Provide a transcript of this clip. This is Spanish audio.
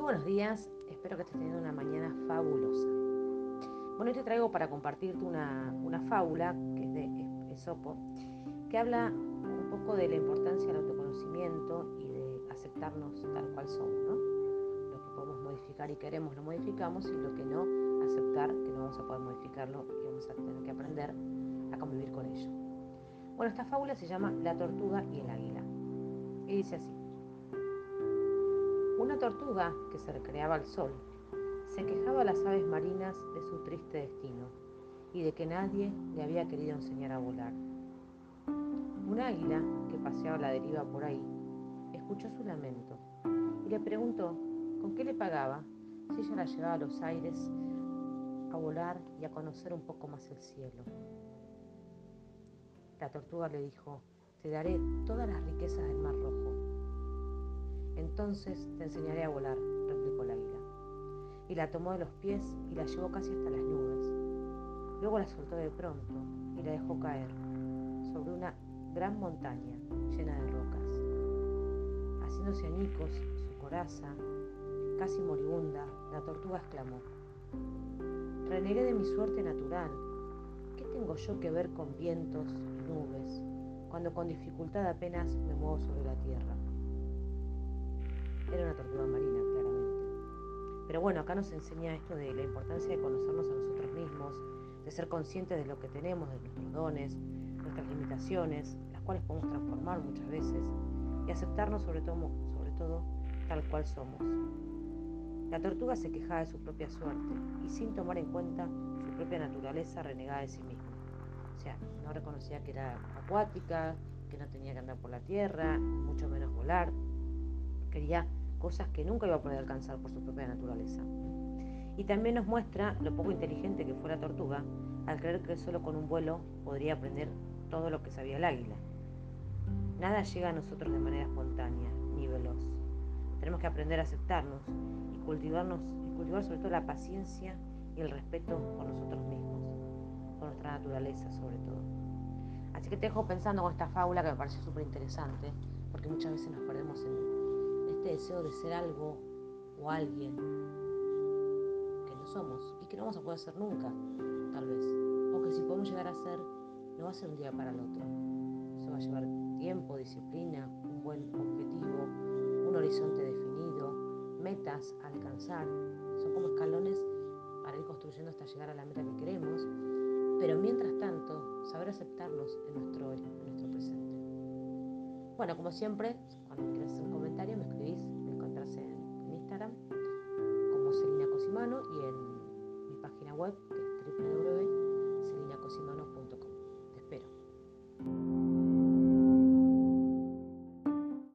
buenos días, espero que estés teniendo una mañana fabulosa. Bueno, hoy te traigo para compartirte una, fábula que es de Esopo, que habla un poco de la importancia del autoconocimiento y de aceptarnos tal cual somos, ¿no? Lo que podemos modificar y queremos lo modificamos y lo que no, aceptar que no vamos a poder modificarlo y vamos a tener que aprender a convivir con ello. Bueno, esta fábula se llama La tortuga y el águila. Y dice así. Una tortuga que se recreaba al sol se quejaba a las aves marinas de su triste destino y de que nadie le había querido enseñar a volar. Un águila que paseaba la deriva por ahí escuchó su lamento y le preguntó con qué le pagaba si ella la llevaba a los aires a volar y a conocer un poco más el cielo. La tortuga le dijo, te daré todas las riquezas del entonces te enseñaré a volar, replicó la águila. Y la tomó de los pies y la llevó casi hasta las nubes. Luego la soltó de pronto y la dejó caer sobre una gran montaña llena de rocas. Haciéndose añicos su coraza, casi moribunda, la tortuga exclamó, Renegué de mi suerte natural. ¿Qué tengo yo que ver con vientos y nubes, cuando con dificultad apenas me muevo sobre la tierra? Pero bueno, acá nos enseña esto de la importancia de conocernos a nosotros mismos, de ser conscientes de lo que tenemos, de nuestros dones, nuestras limitaciones, las cuales podemos transformar muchas veces, y aceptarnos sobre todo, sobre todo tal cual somos. La tortuga se quejaba de su propia suerte y sin tomar en cuenta su propia naturaleza renegada de sí misma. O sea, no reconocía que era acuática, que no tenía que andar por la tierra, mucho menos volar. Quería cosas que nunca iba a poder alcanzar por su propia naturaleza. Y también nos muestra lo poco inteligente que fue la tortuga al creer que solo con un vuelo podría aprender todo lo que sabía el águila. Nada llega a nosotros de manera espontánea ni veloz. Tenemos que aprender a aceptarnos y cultivarnos y cultivar sobre todo la paciencia y el respeto por nosotros mismos, por nuestra naturaleza sobre todo. Así que te dejo pensando con esta fábula que me pareció súper interesante, porque muchas veces nos perdemos en deseo de ser algo o alguien que no somos y que no vamos a poder ser nunca, tal vez. O que si podemos llegar a ser, no va a ser un día para el otro. Eso va a llevar tiempo, disciplina, un buen objetivo, un horizonte definido, metas a alcanzar. Son como escalones para ir construyendo hasta llegar a la meta que queremos. Pero mientras tanto, saber aceptarnos en nuestro, en nuestro presente. Bueno, como siempre, cuando quieras hacer un me escribís, me encontrás en, Instagram como Selina Cosimano y en mi página web que